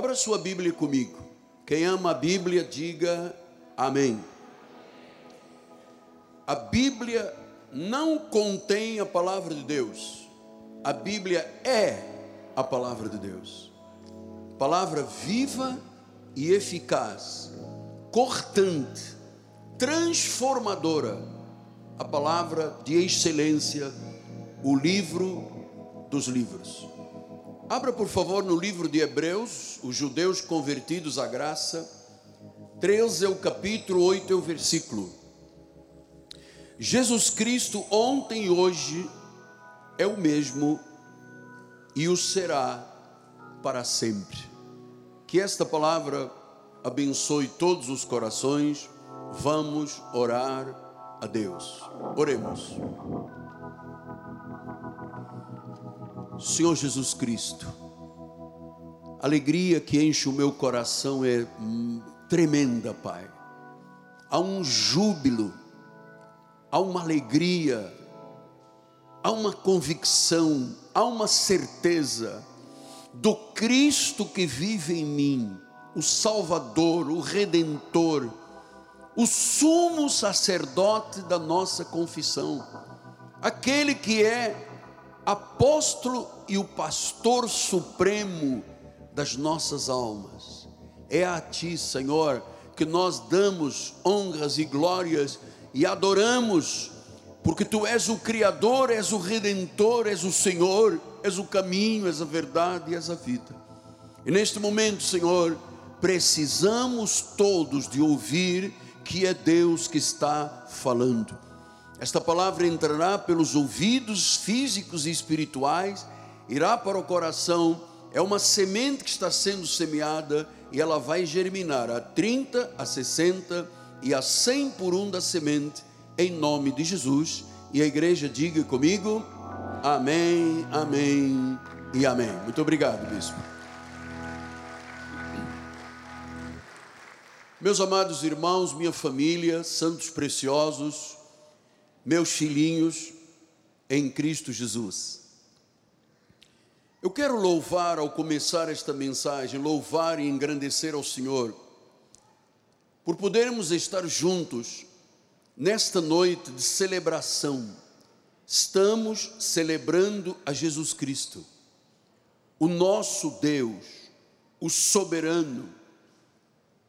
Abra sua Bíblia comigo. Quem ama a Bíblia, diga amém. A Bíblia não contém a palavra de Deus, a Bíblia é a palavra de Deus. Palavra viva e eficaz, cortante, transformadora, a palavra de excelência, o livro dos livros. Abra, por favor, no livro de Hebreus, os judeus convertidos à graça, 13 é o capítulo, 8 é o versículo. Jesus Cristo, ontem e hoje, é o mesmo e o será para sempre. Que esta palavra abençoe todos os corações. Vamos orar a Deus. Oremos. Senhor Jesus Cristo, a alegria que enche o meu coração é tremenda, Pai. Há um júbilo, há uma alegria, há uma convicção, há uma certeza do Cristo que vive em mim, o Salvador, o Redentor, o sumo sacerdote da nossa confissão, aquele que é apóstolo e o pastor supremo das nossas almas. É a Ti, Senhor, que nós damos honras e glórias e adoramos, porque Tu és o Criador, és o Redentor, és o Senhor, és o caminho, és a verdade e és a vida. E neste momento, Senhor, precisamos todos de ouvir que é Deus que está falando esta palavra entrará pelos ouvidos físicos e espirituais, irá para o coração, é uma semente que está sendo semeada e ela vai germinar a 30, a 60 e a 100 por um da semente, em nome de Jesus. E a igreja diga comigo: Amém, Amém e Amém. Muito obrigado, bispo. Meus amados irmãos, minha família, santos preciosos, meus filhinhos em Cristo Jesus. Eu quero louvar ao começar esta mensagem, louvar e engrandecer ao Senhor, por podermos estar juntos nesta noite de celebração. Estamos celebrando a Jesus Cristo, o nosso Deus, o soberano,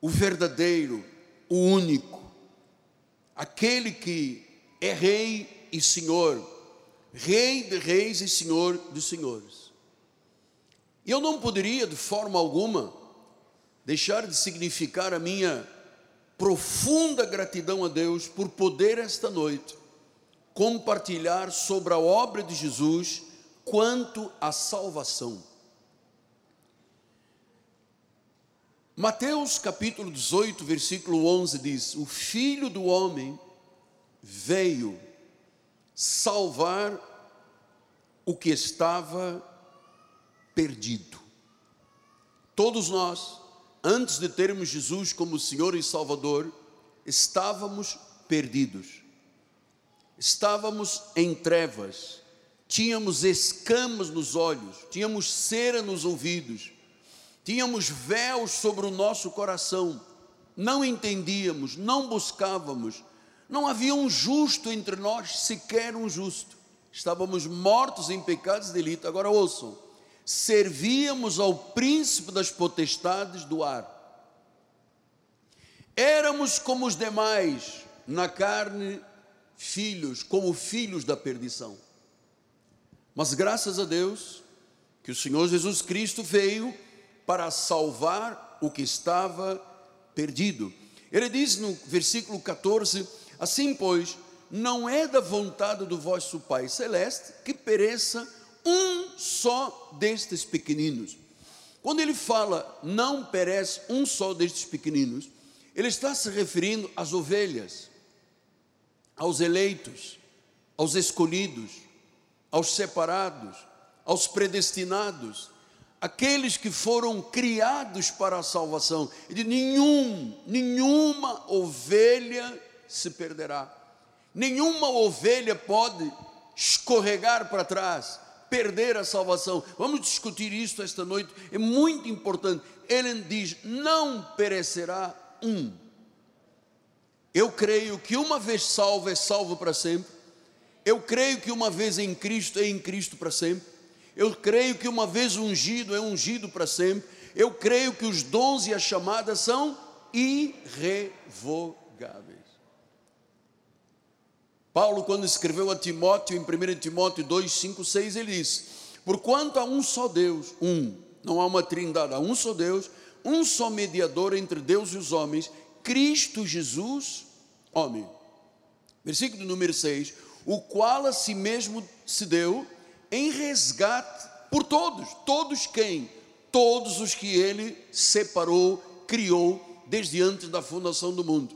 o verdadeiro, o único, aquele que é Rei e Senhor, Rei de Reis e Senhor dos Senhores. E eu não poderia, de forma alguma, deixar de significar a minha profunda gratidão a Deus por poder esta noite compartilhar sobre a obra de Jesus quanto à salvação. Mateus capítulo 18, versículo 11 diz: O filho do homem veio salvar o que estava perdido. Todos nós, antes de termos Jesus como Senhor e Salvador, estávamos perdidos, estávamos em trevas, tínhamos escamas nos olhos, tínhamos cera nos ouvidos, tínhamos véus sobre o nosso coração, não entendíamos, não buscávamos, não havia um justo entre nós, sequer um justo. Estávamos mortos em pecados e delitos. Agora ouçam: servíamos ao príncipe das potestades do ar. Éramos como os demais, na carne, filhos, como filhos da perdição. Mas graças a Deus, que o Senhor Jesus Cristo veio para salvar o que estava perdido. Ele diz no versículo 14: Assim, pois, não é da vontade do vosso Pai Celeste que pereça um só destes pequeninos. Quando ele fala não perece um só destes pequeninos, ele está se referindo às ovelhas, aos eleitos, aos escolhidos, aos separados, aos predestinados, aqueles que foram criados para a salvação. E de nenhum, nenhuma ovelha se perderá. Nenhuma ovelha pode escorregar para trás, perder a salvação. Vamos discutir isso esta noite, é muito importante. ele diz: não perecerá um. Eu creio que uma vez salvo é salvo para sempre. Eu creio que uma vez em Cristo é em Cristo para sempre. Eu creio que uma vez ungido é ungido para sempre. Eu creio que os dons e a chamada são irrevogáveis. Paulo, quando escreveu a Timóteo, em 1 Timóteo 2, 5, 6, ele diz: Porquanto há um só Deus, um, não há uma trindade, há um só Deus, um só mediador entre Deus e os homens, Cristo Jesus, homem. Versículo número 6: O qual a si mesmo se deu em resgate por todos, todos quem? Todos os que ele separou, criou desde antes da fundação do mundo.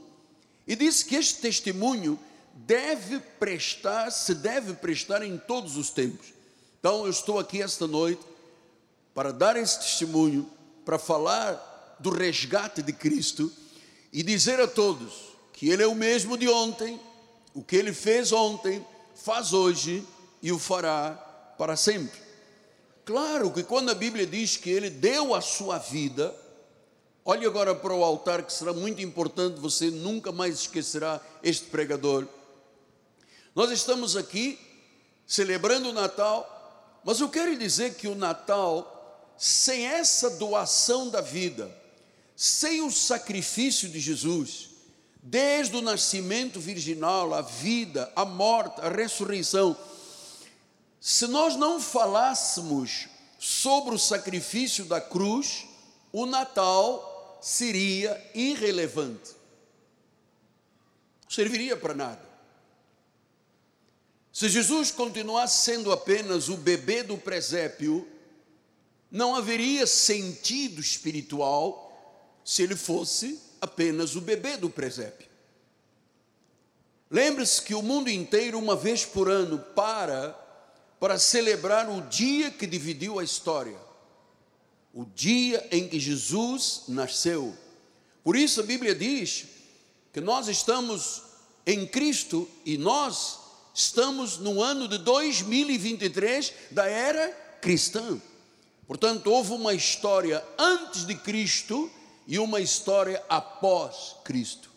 E disse que este testemunho deve prestar, se deve prestar em todos os tempos. Então eu estou aqui esta noite para dar esse testemunho, para falar do resgate de Cristo e dizer a todos que Ele é o mesmo de ontem, o que Ele fez ontem, faz hoje e o fará para sempre. Claro que quando a Bíblia diz que Ele deu a sua vida, olhe agora para o altar que será muito importante, você nunca mais esquecerá este pregador. Nós estamos aqui celebrando o Natal, mas eu quero dizer que o Natal, sem essa doação da vida, sem o sacrifício de Jesus, desde o nascimento virginal, a vida, a morte, a ressurreição, se nós não falássemos sobre o sacrifício da cruz, o Natal seria irrelevante. Não serviria para nada. Se Jesus continuasse sendo apenas o bebê do presépio, não haveria sentido espiritual se ele fosse apenas o bebê do presépio. Lembre-se que o mundo inteiro, uma vez por ano, para para celebrar o dia que dividiu a história, o dia em que Jesus nasceu. Por isso a Bíblia diz que nós estamos em Cristo e nós estamos no ano de 2023 da era cristã. Portanto, houve uma história antes de Cristo e uma história após Cristo.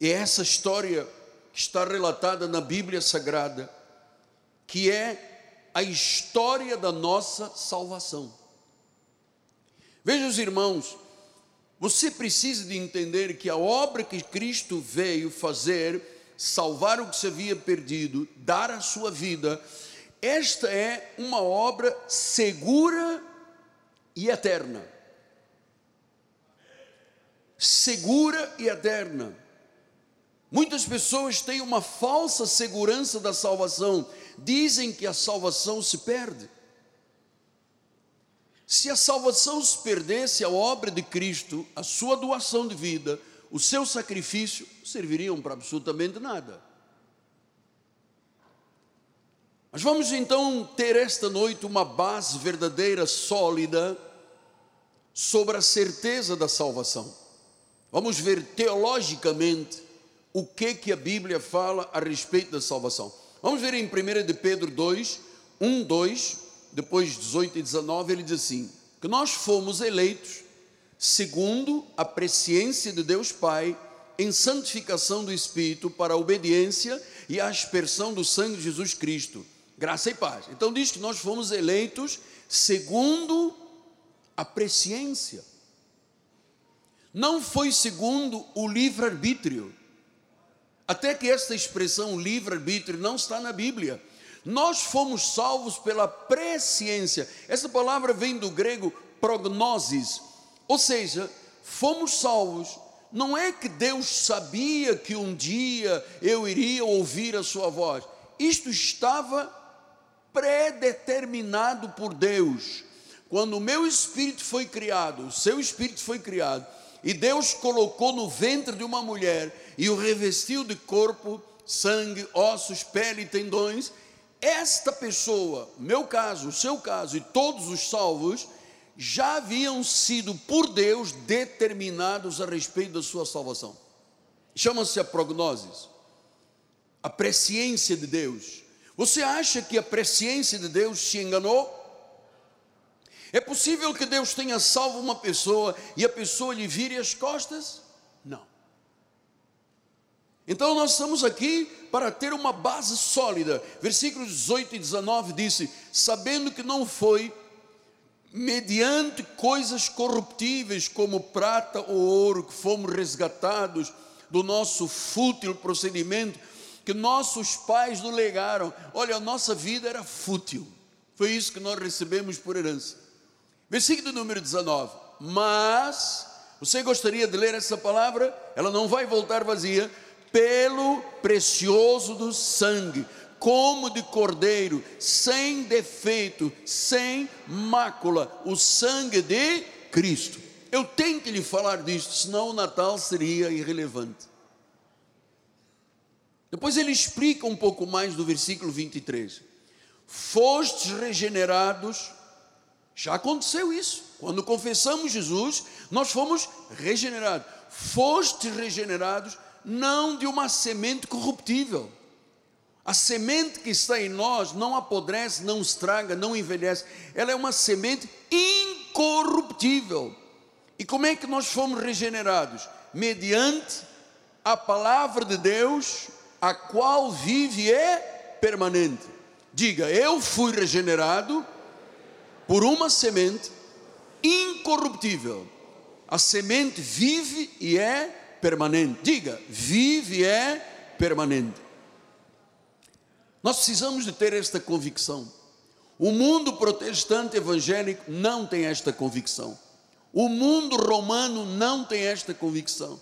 E é essa história que está relatada na Bíblia Sagrada, que é a história da nossa salvação. Veja os irmãos, você precisa de entender que a obra que Cristo veio fazer salvar o que se havia perdido, dar a sua vida, esta é uma obra segura e eterna. Segura e eterna. Muitas pessoas têm uma falsa segurança da salvação, dizem que a salvação se perde. Se a salvação se perdesse, a obra de Cristo, a sua doação de vida, o seu sacrifício serviriam para absolutamente nada. Mas vamos então ter esta noite uma base verdadeira, sólida, sobre a certeza da salvação. Vamos ver teologicamente o que que a Bíblia fala a respeito da salvação. Vamos ver em 1 de Pedro 2, 1, 2, depois 18 e 19, ele diz assim: que nós fomos eleitos segundo a presciência de Deus Pai, em santificação do Espírito, para a obediência e a aspersão do sangue de Jesus Cristo. Graça e paz. Então diz que nós fomos eleitos segundo a presciência. Não foi segundo o livre-arbítrio. Até que esta expressão livre-arbítrio não está na Bíblia. Nós fomos salvos pela presciência. Essa palavra vem do grego prognosis, ou seja, fomos salvos. Não é que Deus sabia que um dia eu iria ouvir a sua voz. Isto estava predeterminado por Deus. Quando o meu espírito foi criado, o seu espírito foi criado, e Deus colocou no ventre de uma mulher e o revestiu de corpo, sangue, ossos, pele e tendões, esta pessoa, meu caso, o seu caso e todos os salvos, já haviam sido por Deus determinados a respeito da sua salvação. Chama-se a prognose, a presciência de Deus. Você acha que a presciência de Deus se enganou? É possível que Deus tenha salvo uma pessoa e a pessoa lhe vire as costas? Não. Então nós estamos aqui para ter uma base sólida. Versículos 18 e 19 disse: sabendo que não foi mediante coisas corruptíveis como prata ou ouro que fomos resgatados do nosso fútil procedimento que nossos pais nos legaram. Olha, a nossa vida era fútil. Foi isso que nós recebemos por herança. Versículo número 19. Mas, você gostaria de ler essa palavra? Ela não vai voltar vazia. Pelo precioso do sangue, como de cordeiro, sem defeito, sem mácula, o sangue de Cristo. Eu tenho que lhe falar disso, senão o Natal seria irrelevante. Depois ele explica um pouco mais do versículo 23. Fostes regenerados, já aconteceu isso. Quando confessamos Jesus, nós fomos regenerados. Fostes regenerados não de uma semente corruptível. A semente que está em nós não apodrece, não estraga, não envelhece. Ela é uma semente incorruptível. E como é que nós fomos regenerados? Mediante a palavra de Deus a qual vive e é permanente. Diga, eu fui regenerado por uma semente incorruptível. A semente vive e é permanente. Diga, vive e é permanente. Nós precisamos de ter esta convicção. O mundo protestante evangélico não tem esta convicção. O mundo romano não tem esta convicção.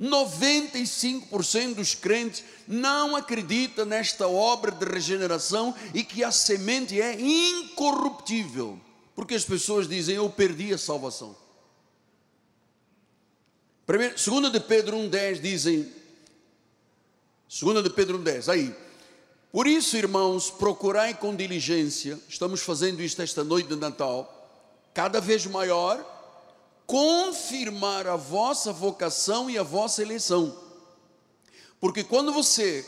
95% dos crentes não acredita nesta obra de regeneração e que a semente é incorruptível, porque as pessoas dizem: Eu perdi a salvação. Primeiro, segunda de Pedro 1,10 dizem, segunda de Pedro 1,10, aí, por isso, irmãos, procurai com diligência, estamos fazendo isto esta noite de Natal, cada vez maior, confirmar a vossa vocação e a vossa eleição. Porque quando você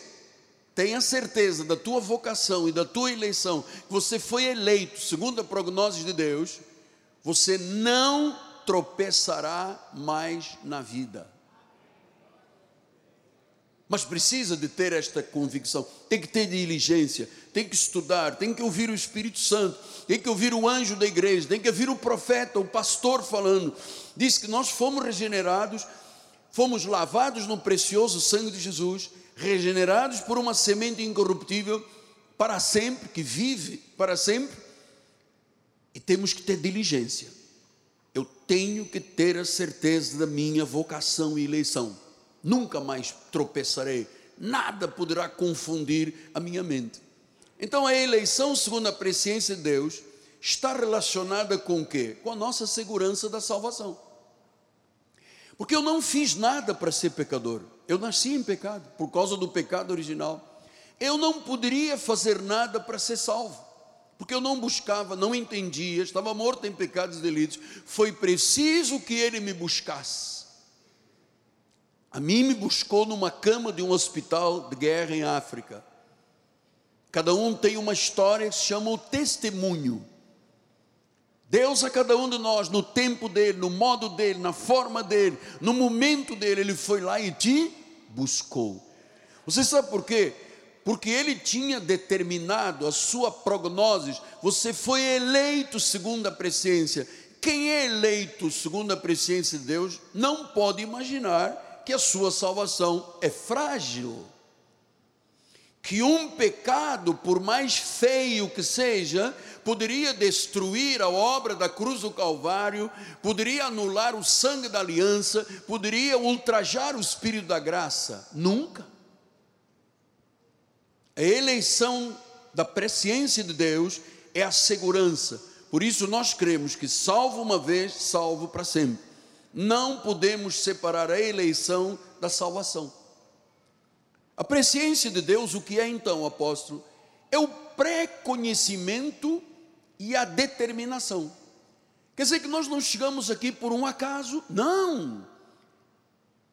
tem a certeza da tua vocação e da tua eleição, que você foi eleito segundo a prognose de Deus, você não tropeçará mais na vida. Mas precisa de ter esta convicção, tem que ter diligência, tem que estudar, tem que ouvir o Espírito Santo, tem que ouvir o anjo da igreja, tem que ouvir o profeta, o pastor falando. Diz que nós fomos regenerados, fomos lavados no precioso sangue de Jesus, regenerados por uma semente incorruptível para sempre, que vive para sempre, e temos que ter diligência. Eu tenho que ter a certeza da minha vocação e eleição nunca mais tropeçarei, nada poderá confundir a minha mente. Então a eleição, segundo a presciência de Deus, está relacionada com o quê? Com a nossa segurança da salvação. Porque eu não fiz nada para ser pecador. Eu nasci em pecado, por causa do pecado original. Eu não poderia fazer nada para ser salvo, porque eu não buscava, não entendia, estava morto em pecados e delitos. Foi preciso que ele me buscasse. A mim me buscou numa cama de um hospital de guerra em África. Cada um tem uma história que se chama o testemunho. Deus a cada um de nós, no tempo dele, no modo dele, na forma dele, no momento dele, ele foi lá e te buscou. Você sabe por quê? Porque ele tinha determinado a sua prognose, você foi eleito segundo a presciência. Quem é eleito segundo a presciência de Deus não pode imaginar que a sua salvação é frágil. Que um pecado, por mais feio que seja, poderia destruir a obra da cruz do Calvário, poderia anular o sangue da aliança, poderia ultrajar o espírito da graça. Nunca. A eleição da presciência de Deus é a segurança. Por isso nós cremos que salvo uma vez, salvo para sempre não podemos separar a eleição da salvação. A presciência de Deus, o que é então, apóstolo? É o pré-conhecimento e a determinação. Quer dizer que nós não chegamos aqui por um acaso, não.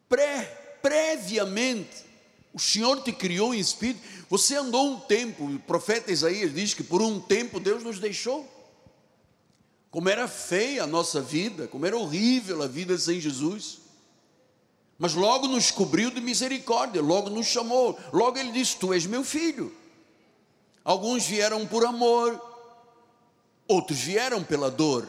Pré, previamente, o Senhor te criou em espírito, você andou um tempo, o profeta Isaías diz que por um tempo Deus nos deixou. Como era feia a nossa vida, como era horrível a vida sem Jesus. Mas logo nos cobriu de misericórdia, logo nos chamou, logo ele disse: Tu és meu filho. Alguns vieram por amor, outros vieram pela dor.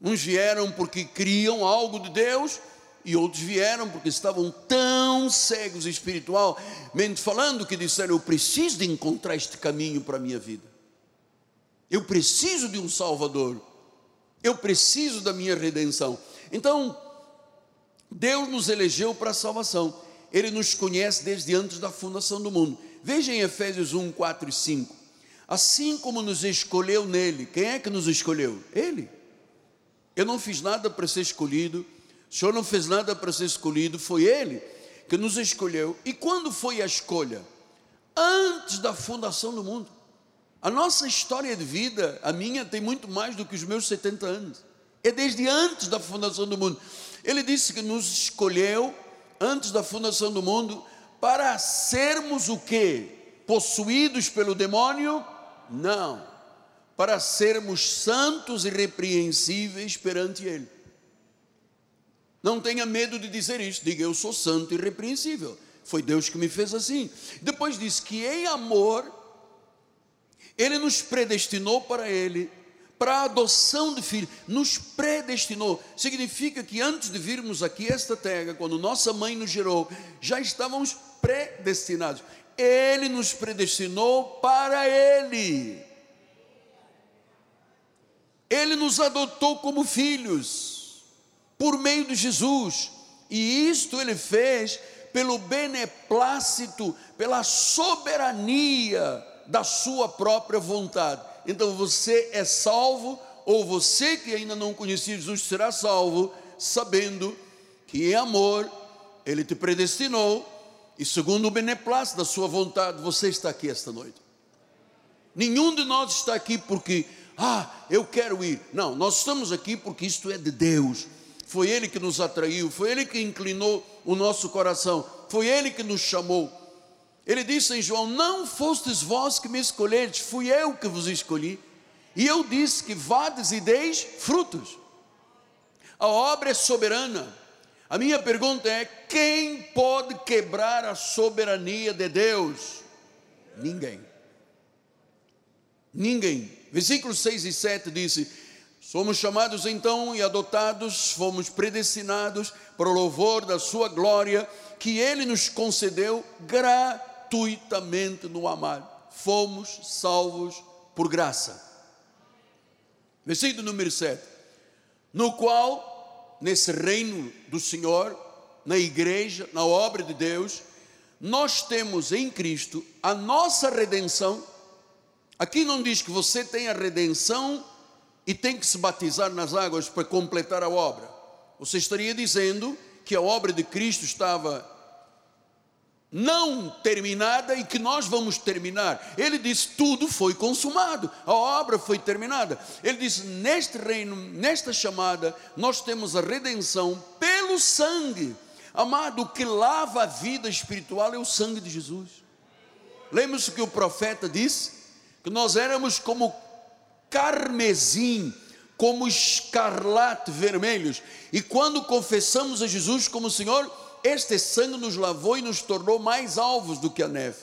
Uns vieram porque criam algo de Deus, e outros vieram porque estavam tão cegos espiritualmente falando que disseram: Eu preciso de encontrar este caminho para a minha vida. Eu preciso de um Salvador. Eu preciso da minha redenção. Então, Deus nos elegeu para a salvação. Ele nos conhece desde antes da fundação do mundo. Veja em Efésios 1, 4 e 5. Assim como nos escolheu nele, quem é que nos escolheu? Ele. Eu não fiz nada para ser escolhido, o Senhor não fez nada para ser escolhido, foi Ele que nos escolheu. E quando foi a escolha? Antes da fundação do mundo. A nossa história de vida, a minha, tem muito mais do que os meus 70 anos. É desde antes da fundação do mundo. Ele disse que nos escolheu antes da fundação do mundo para sermos o que? Possuídos pelo demônio? Não. Para sermos santos e repreensíveis perante Ele. Não tenha medo de dizer isso. Diga, eu sou santo e irrepreensível. Foi Deus que me fez assim. Depois diz que em amor, Ele nos predestinou para Ele, para a adoção de filhos. Nos predestinou. Significa que antes de virmos aqui esta terra, quando nossa mãe nos gerou, já estávamos predestinados. Ele nos predestinou para Ele. Ele nos adotou como filhos por meio de Jesus. E isto ele fez pelo beneplácito, pela soberania da sua própria vontade. Então você é salvo, ou você que ainda não conhecia Jesus será salvo, sabendo que em amor ele te predestinou e segundo o beneplácito da sua vontade, você está aqui esta noite. Nenhum de nós está aqui porque, ah, eu quero ir. Não, nós estamos aqui porque isto é de Deus foi Ele que nos atraiu, foi Ele que inclinou o nosso coração, foi Ele que nos chamou. Ele disse em João: Não fostes vós que me escolhestes, fui eu que vos escolhi. E eu disse que vades e deis frutos. A obra é soberana. A minha pergunta é: quem pode quebrar a soberania de Deus? Ninguém. Ninguém. Versículos 6 e 7 disse: Somos chamados então e adotados, fomos predestinados para o louvor da Sua glória, que Ele nos concedeu gratuitamente no amar. Fomos salvos por graça. Versículo número 7. No qual, nesse reino do Senhor, na igreja, na obra de Deus, nós temos em Cristo a nossa redenção. Aqui não diz que você tem a redenção e tem que se batizar nas águas para completar a obra. Você estaria dizendo que a obra de Cristo estava não terminada e que nós vamos terminar. Ele disse: tudo foi consumado, a obra foi terminada. Ele disse: neste reino, nesta chamada, nós temos a redenção pelo sangue. Amado, o que lava a vida espiritual é o sangue de Jesus. Lembra-se que o profeta disse? Que nós éramos como carmesim, como escarlate vermelhos. E quando confessamos a Jesus como Senhor, este sangue nos lavou e nos tornou mais alvos do que a neve.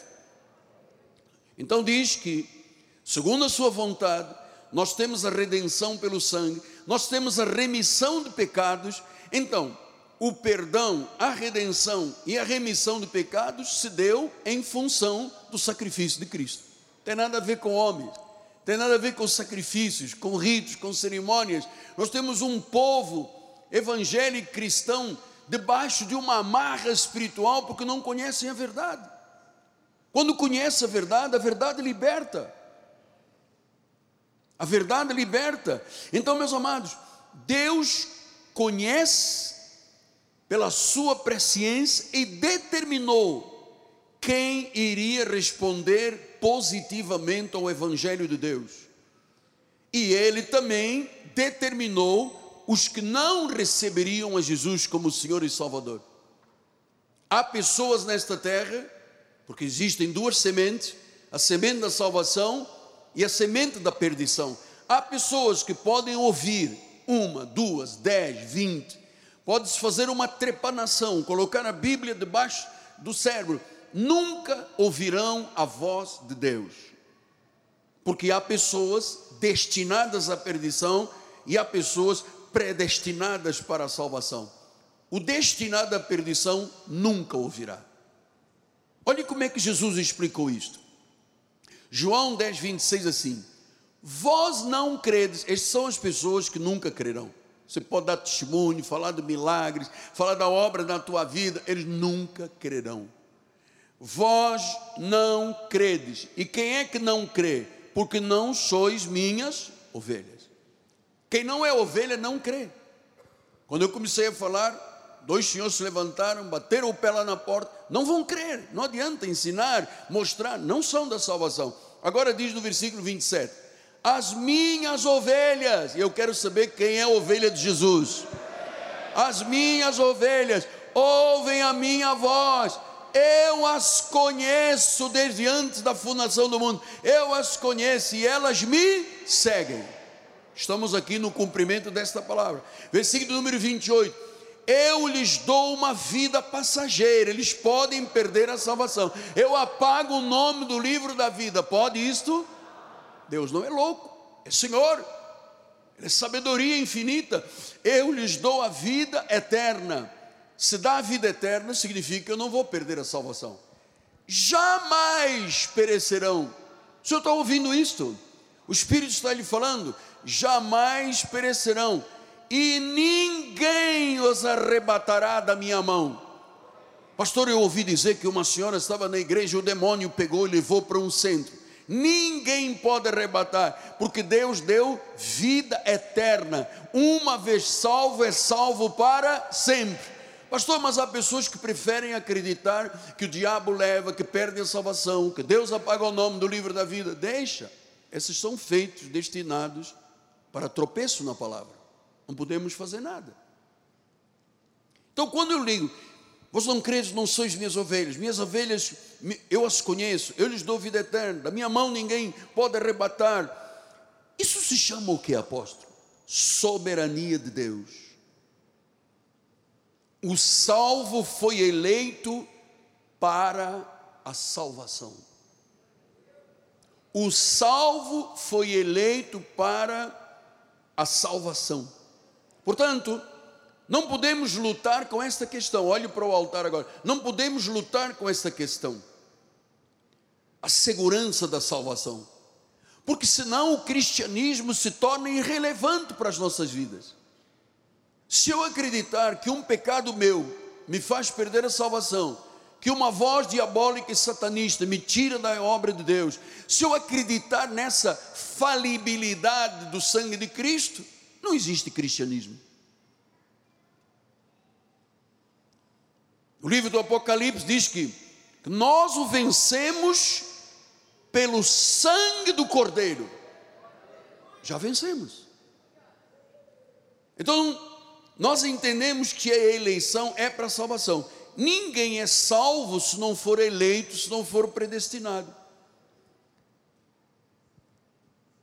Então diz que, segundo a sua vontade, nós temos a redenção pelo sangue, nós temos a remissão de pecados. Então, o perdão, a redenção e a remissão de pecados se deu em função do sacrifício de Cristo. Tem nada a ver com homens tem nada a ver com sacrifícios, com ritos, com cerimônias. Nós temos um povo evangélico cristão debaixo de uma amarra espiritual porque não conhecem a verdade. Quando conhece a verdade, a verdade liberta. A verdade liberta. Então, meus amados, Deus conhece pela sua presciência e determinou quem iria responder positivamente ao Evangelho de Deus. E ele também determinou os que não receberiam a Jesus como Senhor e Salvador. Há pessoas nesta terra, porque existem duas sementes, a semente da salvação e a semente da perdição. Há pessoas que podem ouvir uma, duas, dez, vinte, pode-se fazer uma trepanação, colocar a Bíblia debaixo do cérebro, nunca ouvirão a voz de Deus, porque há pessoas destinadas à perdição e há pessoas predestinadas para a salvação. O destinado à perdição nunca ouvirá. Olhe como é que Jesus explicou isto. João 10, 26 assim: Vós não credes, estas são as pessoas que nunca crerão. Você pode dar testemunho, falar de milagres, falar da obra na tua vida, eles nunca crerão. Vós não credes. E quem é que não crê? Porque não sois minhas ovelhas. Quem não é ovelha não crê. Quando eu comecei a falar, dois senhores se levantaram, bateram o pé lá na porta, não vão crer, não adianta ensinar, mostrar, não são da salvação. Agora diz no versículo 27: as minhas ovelhas, e eu quero saber quem é a ovelha de Jesus. As minhas ovelhas ouvem a minha voz, eu as conheço desde antes da fundação do mundo, eu as conheço e elas me seguem. Estamos aqui no cumprimento desta palavra. Versículo número 28. Eu lhes dou uma vida passageira, eles podem perder a salvação. Eu apago o nome do livro da vida, pode isto? Deus não é louco, é Senhor, Ele é sabedoria infinita. Eu lhes dou a vida eterna. Se dá a vida eterna, significa que eu não vou perder a salvação. Jamais perecerão. O senhor está ouvindo isto? O Espírito está lhe falando: jamais perecerão, e ninguém os arrebatará da minha mão. Pastor, eu ouvi dizer que uma senhora estava na igreja, o demônio pegou e levou para um centro ninguém pode arrebatar, porque Deus deu vida eterna. Uma vez salvo, é salvo para sempre. Pastor, mas há pessoas que preferem acreditar que o diabo leva, que perdem a salvação, que Deus apaga o nome do livro da vida. Deixa, esses são feitos, destinados para tropeço na palavra. Não podemos fazer nada. Então, quando eu ligo, Vós não credes, não sois minhas ovelhas. Minhas ovelhas, eu as conheço, eu lhes dou vida eterna. Da minha mão ninguém pode arrebatar. Isso se chama o que, apóstolo? Soberania de Deus. O salvo foi eleito para a salvação. O salvo foi eleito para a salvação. Portanto, não podemos lutar com esta questão. Olhe para o altar agora. Não podemos lutar com esta questão. A segurança da salvação. Porque senão o cristianismo se torna irrelevante para as nossas vidas. Se eu acreditar que um pecado meu me faz perder a salvação, que uma voz diabólica e satanista me tira da obra de Deus, se eu acreditar nessa falibilidade do sangue de Cristo, não existe cristianismo. O livro do Apocalipse diz que nós o vencemos pelo sangue do Cordeiro. Já vencemos. Então, nós entendemos que a eleição é para a salvação. Ninguém é salvo se não for eleito, se não for predestinado.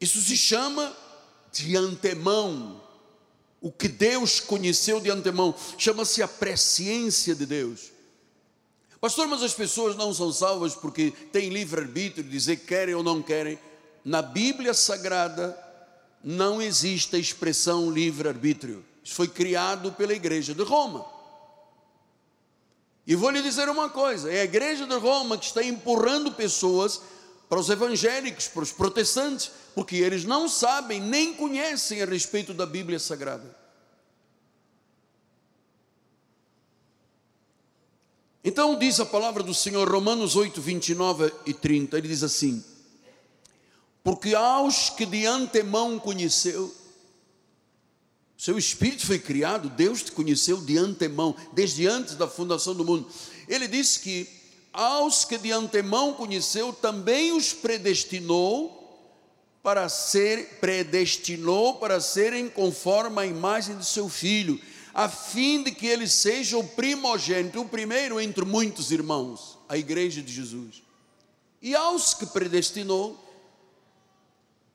Isso se chama de antemão. O que Deus conheceu de antemão chama-se a presciência de Deus. Pastor, mas as pessoas não são salvas porque têm livre-arbítrio de dizer que querem ou não querem. Na Bíblia Sagrada não existe a expressão livre-arbítrio. Isso foi criado pela Igreja de Roma. E vou lhe dizer uma coisa: é a Igreja de Roma que está empurrando pessoas para os evangélicos, para os protestantes, porque eles não sabem nem conhecem a respeito da Bíblia Sagrada. Então diz a palavra do Senhor, Romanos 8, 29 e 30, ele diz assim: Porque aos que de antemão conheceu, seu espírito foi criado, Deus te conheceu de antemão, desde antes da fundação do mundo. Ele disse que aos que de antemão conheceu, também os predestinou para ser predestinou para serem conforme a imagem de seu filho a fim de que ele seja o primogênito, o primeiro entre muitos irmãos, a igreja de Jesus. E aos que predestinou,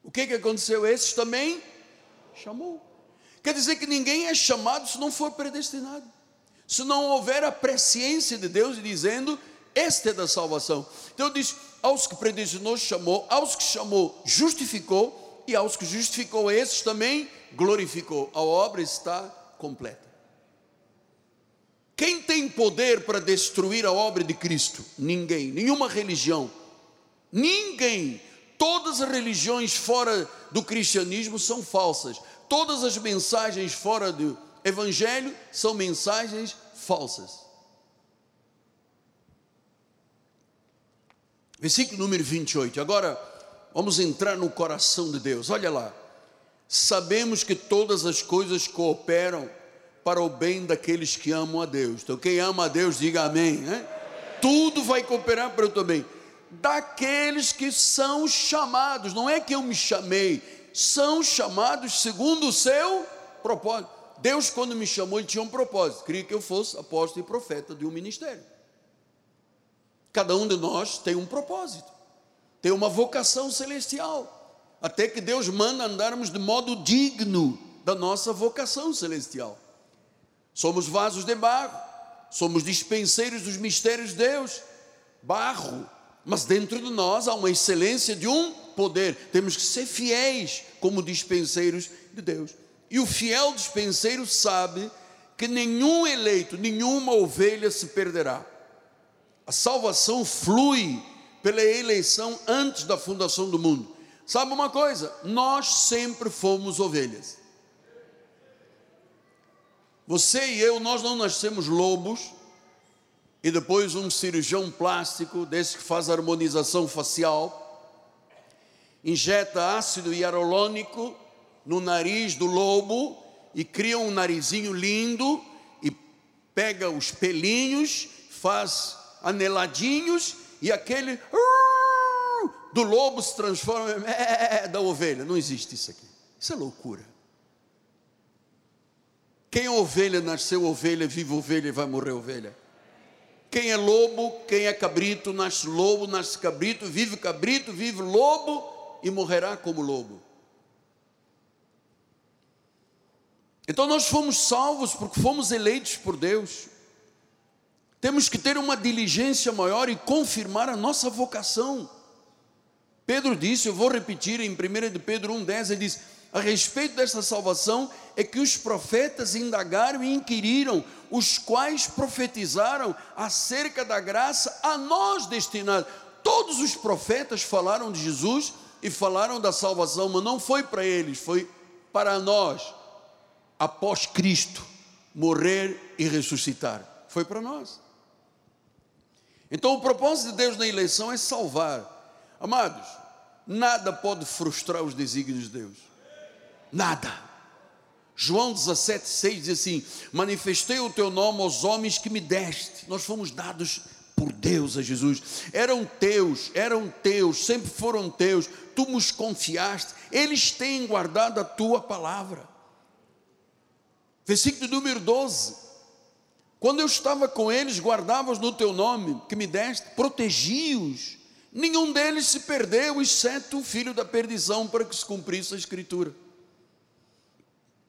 O que, que aconteceu? Esses também chamou. Quer dizer que ninguém é chamado se não for predestinado. Se não houver a presciência de Deus dizendo, este é da salvação. Então diz, aos que predestinou, chamou, aos que chamou, justificou, e aos que justificou, esses também glorificou. A obra está completa. Quem tem poder para destruir a obra de Cristo? Ninguém, nenhuma religião. Ninguém. Todas as religiões fora do cristianismo são falsas. Todas as mensagens fora do evangelho são mensagens falsas. Versículo número 28. Agora vamos entrar no coração de Deus. Olha lá. Sabemos que todas as coisas cooperam para o bem daqueles que amam a Deus. Então, quem ama a Deus, diga amém. Né? Tudo vai cooperar para o teu bem. Daqueles que são chamados, não é que eu me chamei, são chamados segundo o seu propósito. Deus, quando me chamou, Ele tinha um propósito, queria que eu fosse apóstolo e profeta de um ministério. Cada um de nós tem um propósito, tem uma vocação celestial, até que Deus manda andarmos de modo digno da nossa vocação celestial. Somos vasos de barro, somos dispenseiros dos mistérios de Deus, barro, mas dentro de nós há uma excelência de um poder, temos que ser fiéis como dispenseiros de Deus. E o fiel dispenseiro sabe que nenhum eleito, nenhuma ovelha se perderá a salvação flui pela eleição antes da fundação do mundo. Sabe uma coisa? Nós sempre fomos ovelhas. Você e eu, nós não nascemos lobos e depois um cirurgião plástico, desse que faz harmonização facial, injeta ácido hialurônico no nariz do lobo e cria um narizinho lindo e pega os pelinhos, faz aneladinhos e aquele do lobo se transforma em da ovelha. Não existe isso aqui. Isso é loucura. Quem é ovelha nasceu ovelha, vive ovelha e vai morrer ovelha. Quem é lobo, quem é cabrito, nasce lobo, nasce cabrito, vive cabrito, vive lobo e morrerá como lobo. Então nós fomos salvos porque fomos eleitos por Deus. Temos que ter uma diligência maior e confirmar a nossa vocação. Pedro disse, eu vou repetir em 1 de Pedro 1,10, ele diz: a respeito dessa salvação é que os profetas indagaram e inquiriram, os quais profetizaram acerca da graça a nós destinada. Todos os profetas falaram de Jesus e falaram da salvação, mas não foi para eles, foi para nós, após Cristo morrer e ressuscitar. Foi para nós. Então, o propósito de Deus na eleição é salvar. Amados, nada pode frustrar os desígnios de Deus. Nada. João 17, 6 diz assim: Manifestei o teu nome aos homens que me deste. Nós fomos dados por Deus a Jesus. Eram teus, eram teus, sempre foram teus. Tu nos confiaste. Eles têm guardado a tua palavra. Versículo número 12. Quando eu estava com eles, guardava-os no teu nome, que me deste, protegi-os. Nenhum deles se perdeu, exceto o filho da perdição, para que se cumprisse a escritura.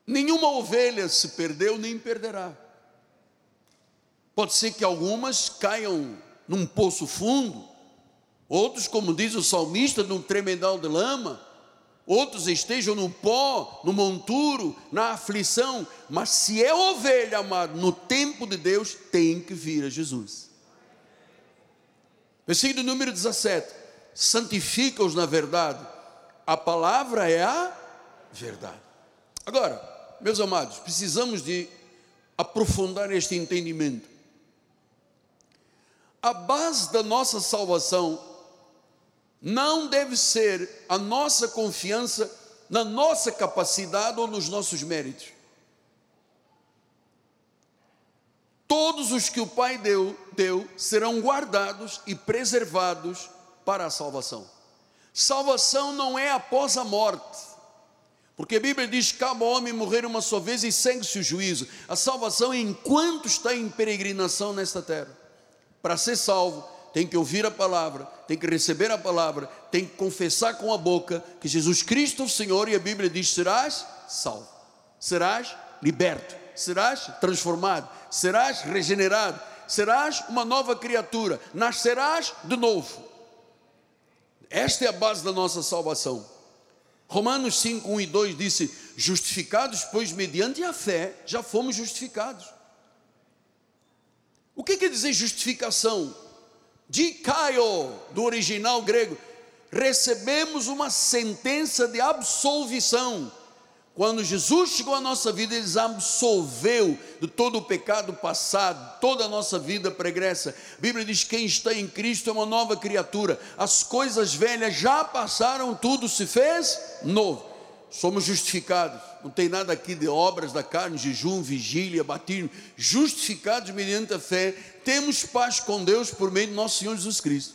Nenhuma ovelha se perdeu, nem perderá. Pode ser que algumas caiam num poço fundo, outros, como diz o salmista, num tremendal de lama, outros estejam no pó, no monturo, na aflição, mas se é ovelha, amado, no tempo de Deus, tem que vir a Jesus. Versículo número 17: santifica-os na verdade, a palavra é a verdade. Agora, meus amados, precisamos de aprofundar este entendimento. A base da nossa salvação não deve ser a nossa confiança na nossa capacidade ou nos nossos méritos. Todos os que o Pai deu, deu serão guardados e preservados para a salvação. Salvação não é após a morte, porque a Bíblia diz: cabe ao homem morrer uma só vez e segue-se o juízo. A salvação é enquanto está em peregrinação nesta terra. Para ser salvo, tem que ouvir a palavra, tem que receber a palavra, tem que confessar com a boca que Jesus Cristo é o Senhor e a Bíblia diz: serás salvo, serás liberto, serás transformado, serás regenerado, serás uma nova criatura, nascerás de novo. Esta é a base da nossa salvação. Romanos 5, 1 e 2 disse: Justificados, pois, mediante a fé, já fomos justificados. O que quer dizer justificação? Dikaio, do original grego, recebemos uma sentença de absolvição quando Jesus chegou à nossa vida, Ele nos absolveu de todo o pecado passado, toda a nossa vida pregressa. A Bíblia diz: quem está em Cristo é uma nova criatura. As coisas velhas já passaram, tudo se fez novo. Somos justificados. Não tem nada aqui de obras da carne, jejum, vigília, batismo. Justificados mediante a fé, temos paz com Deus por meio de nosso Senhor Jesus Cristo.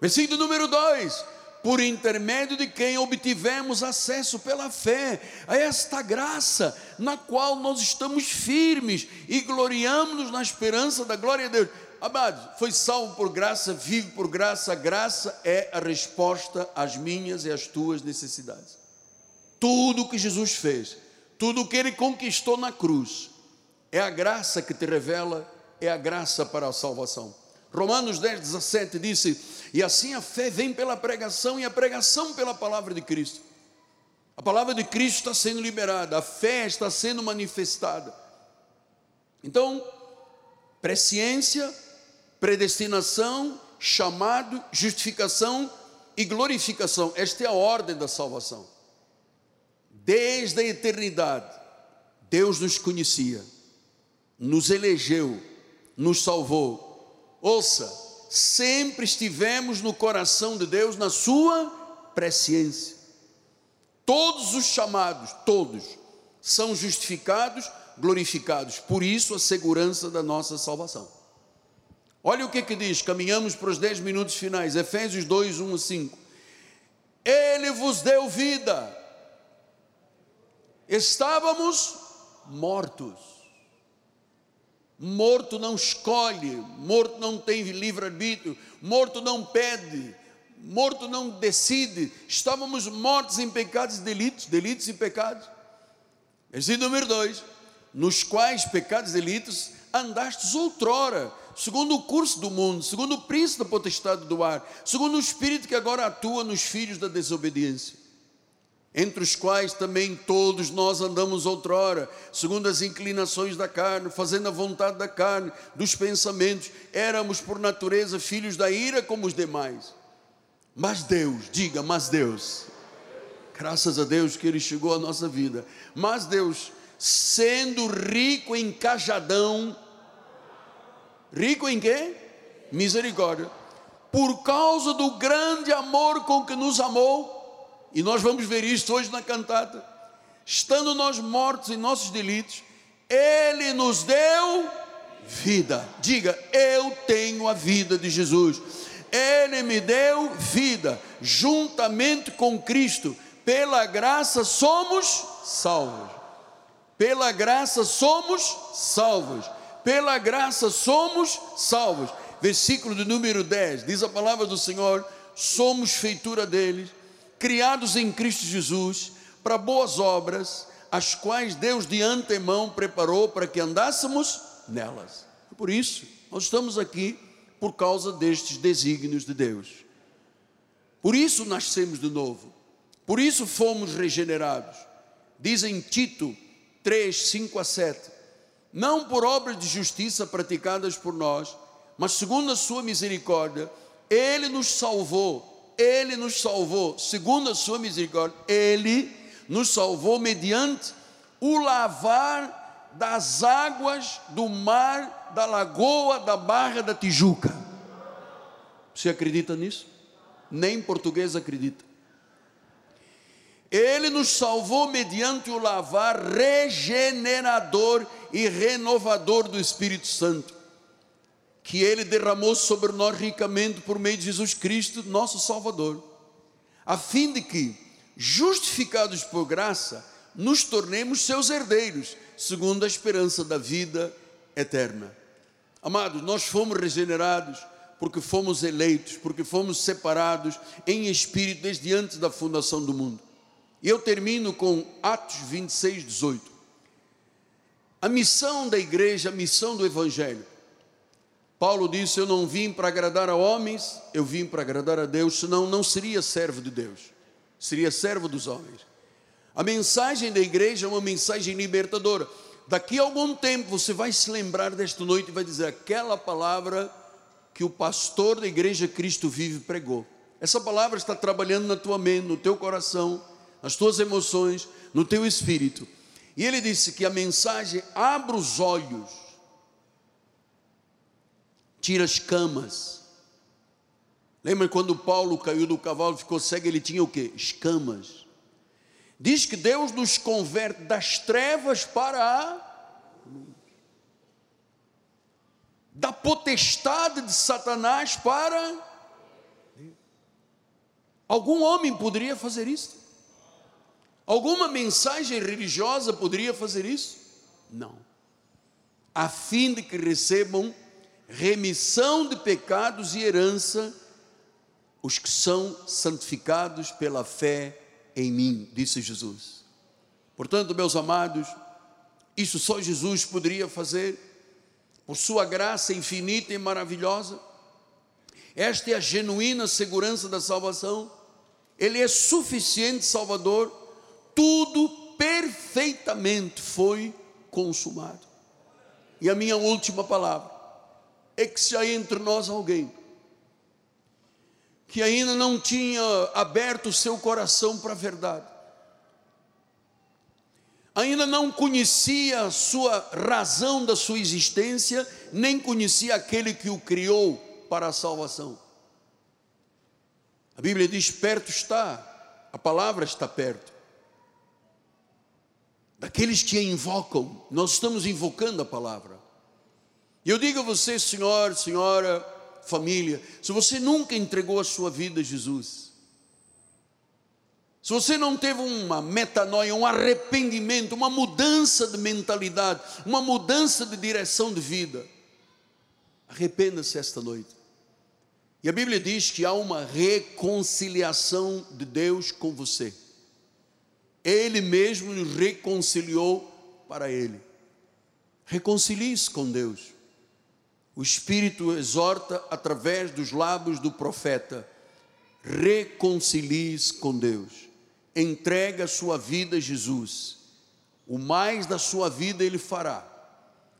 Versículo número 2: por intermédio de quem obtivemos acesso pela fé a esta graça, na qual nós estamos firmes e gloriamos-nos na esperança da glória de Deus. Amados, foi salvo por graça, vivo por graça, a graça é a resposta às minhas e às tuas necessidades. Tudo o que Jesus fez, tudo o que ele conquistou na cruz, é a graça que te revela, é a graça para a salvação. Romanos 10, 17 disse: E assim a fé vem pela pregação, e a pregação pela palavra de Cristo. A palavra de Cristo está sendo liberada, a fé está sendo manifestada. Então, presciência, predestinação, chamado, justificação e glorificação. Esta é a ordem da salvação. Desde a eternidade, Deus nos conhecia, nos elegeu, nos salvou Ouça, sempre estivemos no coração de Deus, na sua presciência. Todos os chamados, todos, são justificados, glorificados. Por isso, a segurança da nossa salvação. Olha o que, que diz, caminhamos para os 10 minutos finais, Efésios 2, 1 a 5. Ele vos deu vida, estávamos mortos Morto não escolhe, morto não tem livre-arbítrio, morto não pede, morto não decide. Estávamos mortos em pecados e delitos, delitos e pecados. Versículo número 2: Nos quais pecados e delitos andastes outrora, segundo o curso do mundo, segundo o príncipe da potestade do ar, segundo o espírito que agora atua nos filhos da desobediência entre os quais também todos nós andamos outrora, segundo as inclinações da carne, fazendo a vontade da carne, dos pensamentos, éramos por natureza filhos da ira como os demais. Mas Deus, diga, mas Deus, graças a Deus que Ele chegou à nossa vida, mas Deus, sendo rico em cajadão, rico em quê? Misericórdia, por causa do grande amor com que nos amou, e nós vamos ver isto hoje na cantata. Estando nós mortos em nossos delitos, Ele nos deu vida. Diga, eu tenho a vida de Jesus. Ele me deu vida, juntamente com Cristo. Pela graça somos salvos. Pela graça somos salvos. Pela graça somos salvos. Versículo de número 10, diz a palavra do Senhor: somos feitura deles criados em Cristo Jesus para boas obras, as quais Deus de antemão preparou para que andássemos nelas. Por isso, nós estamos aqui por causa destes desígnios de Deus. Por isso nascemos de novo. Por isso fomos regenerados. Dizem Tito 3, 5 a 7. Não por obras de justiça praticadas por nós, mas segundo a sua misericórdia, ele nos salvou ele nos salvou, segundo a sua misericórdia, Ele nos salvou mediante o lavar das águas do mar, da lagoa, da barra da Tijuca. Você acredita nisso? Nem português acredita. Ele nos salvou mediante o lavar regenerador e renovador do Espírito Santo que Ele derramou sobre nós ricamente por meio de Jesus Cristo, nosso Salvador, a fim de que, justificados por graça, nos tornemos seus herdeiros, segundo a esperança da vida eterna. Amados, nós fomos regenerados porque fomos eleitos, porque fomos separados em espírito desde antes da fundação do mundo. E eu termino com Atos 26, 18. A missão da igreja, a missão do evangelho. Paulo disse: Eu não vim para agradar a homens, eu vim para agradar a Deus, senão não seria servo de Deus, seria servo dos homens. A mensagem da igreja é uma mensagem libertadora. Daqui a algum tempo você vai se lembrar desta noite e vai dizer aquela palavra que o pastor da igreja Cristo Vive pregou. Essa palavra está trabalhando na tua mente, no teu coração, nas tuas emoções, no teu espírito. E ele disse que a mensagem abre os olhos tira as camas. Lembra quando Paulo caiu do cavalo, ficou cego, ele tinha o que? Escamas. Diz que Deus nos converte das trevas para a da potestade de Satanás para Algum homem poderia fazer isso? Alguma mensagem religiosa poderia fazer isso? Não. A fim de que recebam remissão de pecados e herança, os que são santificados pela fé em mim, disse Jesus. Portanto, meus amados, isso só Jesus poderia fazer, por sua graça infinita e maravilhosa. Esta é a genuína segurança da salvação. Ele é suficiente Salvador, tudo perfeitamente foi consumado. E a minha última palavra é que se há entre nós alguém que ainda não tinha aberto o seu coração para a verdade, ainda não conhecia a sua razão da sua existência, nem conhecia aquele que o criou para a salvação. A Bíblia diz: perto está, a palavra está perto. Daqueles que a invocam, nós estamos invocando a palavra. E eu digo a você, senhor, senhora, família, se você nunca entregou a sua vida a Jesus, se você não teve uma metanoia, um arrependimento, uma mudança de mentalidade, uma mudança de direção de vida, arrependa-se esta noite. E a Bíblia diz que há uma reconciliação de Deus com você. Ele mesmo nos reconciliou para Ele. Reconcilie-se com Deus. O Espírito exorta através dos lábios do profeta: reconcilie-se com Deus, entrega a sua vida a Jesus, o mais da sua vida Ele fará.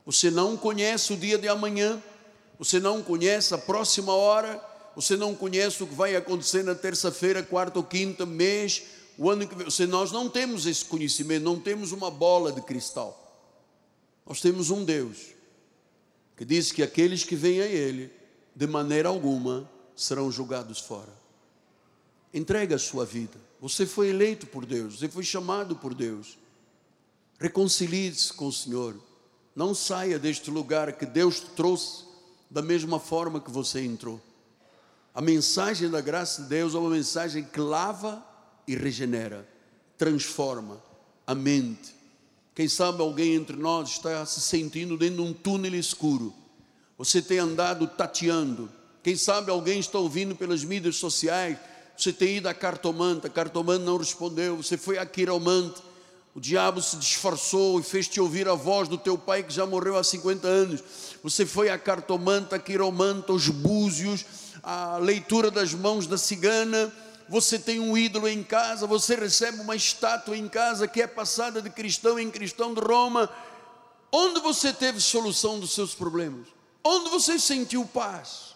Você não conhece o dia de amanhã, você não conhece a próxima hora, você não conhece o que vai acontecer na terça-feira, quarta ou quinta, mês, o ano que vem. Você, nós não temos esse conhecimento, não temos uma bola de cristal. Nós temos um Deus que diz que aqueles que vêm a Ele, de maneira alguma, serão julgados fora. Entrega a sua vida. Você foi eleito por Deus, você foi chamado por Deus. Reconcilie-se com o Senhor. Não saia deste lugar que Deus te trouxe da mesma forma que você entrou. A mensagem da graça de Deus é uma mensagem que lava e regenera, transforma a mente, quem sabe alguém entre nós está se sentindo dentro de um túnel escuro. Você tem andado tateando. Quem sabe alguém está ouvindo pelas mídias sociais. Você tem ido a cartomante, a cartomante não respondeu. Você foi a quiromante. O diabo se disfarçou e fez-te ouvir a voz do teu pai que já morreu há 50 anos. Você foi a cartomante, a os búzios, a leitura das mãos da cigana você tem um ídolo em casa, você recebe uma estátua em casa que é passada de cristão em cristão de Roma. Onde você teve solução dos seus problemas? Onde você sentiu paz?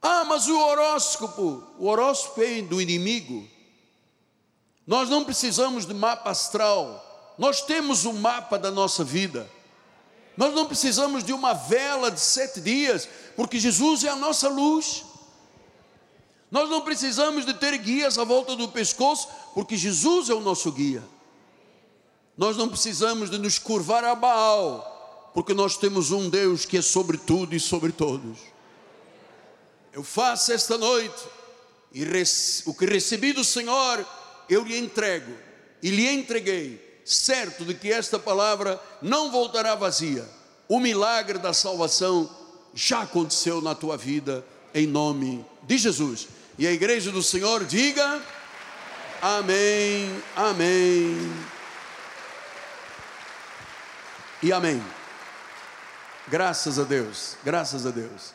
Ah, mas o horóscopo, o horóscopo é do inimigo. Nós não precisamos de mapa astral, nós temos o um mapa da nossa vida. Nós não precisamos de uma vela de sete dias, porque Jesus é a nossa luz. Nós não precisamos de ter guias à volta do pescoço, porque Jesus é o nosso guia. Nós não precisamos de nos curvar a Baal, porque nós temos um Deus que é sobre tudo e sobre todos. Eu faço esta noite, e o que recebi do Senhor, eu lhe entrego, e lhe entreguei, certo de que esta palavra não voltará vazia. O milagre da salvação já aconteceu na tua vida, em nome de Jesus. E a igreja do Senhor diga: Amém, Amém e Amém. Graças a Deus, graças a Deus.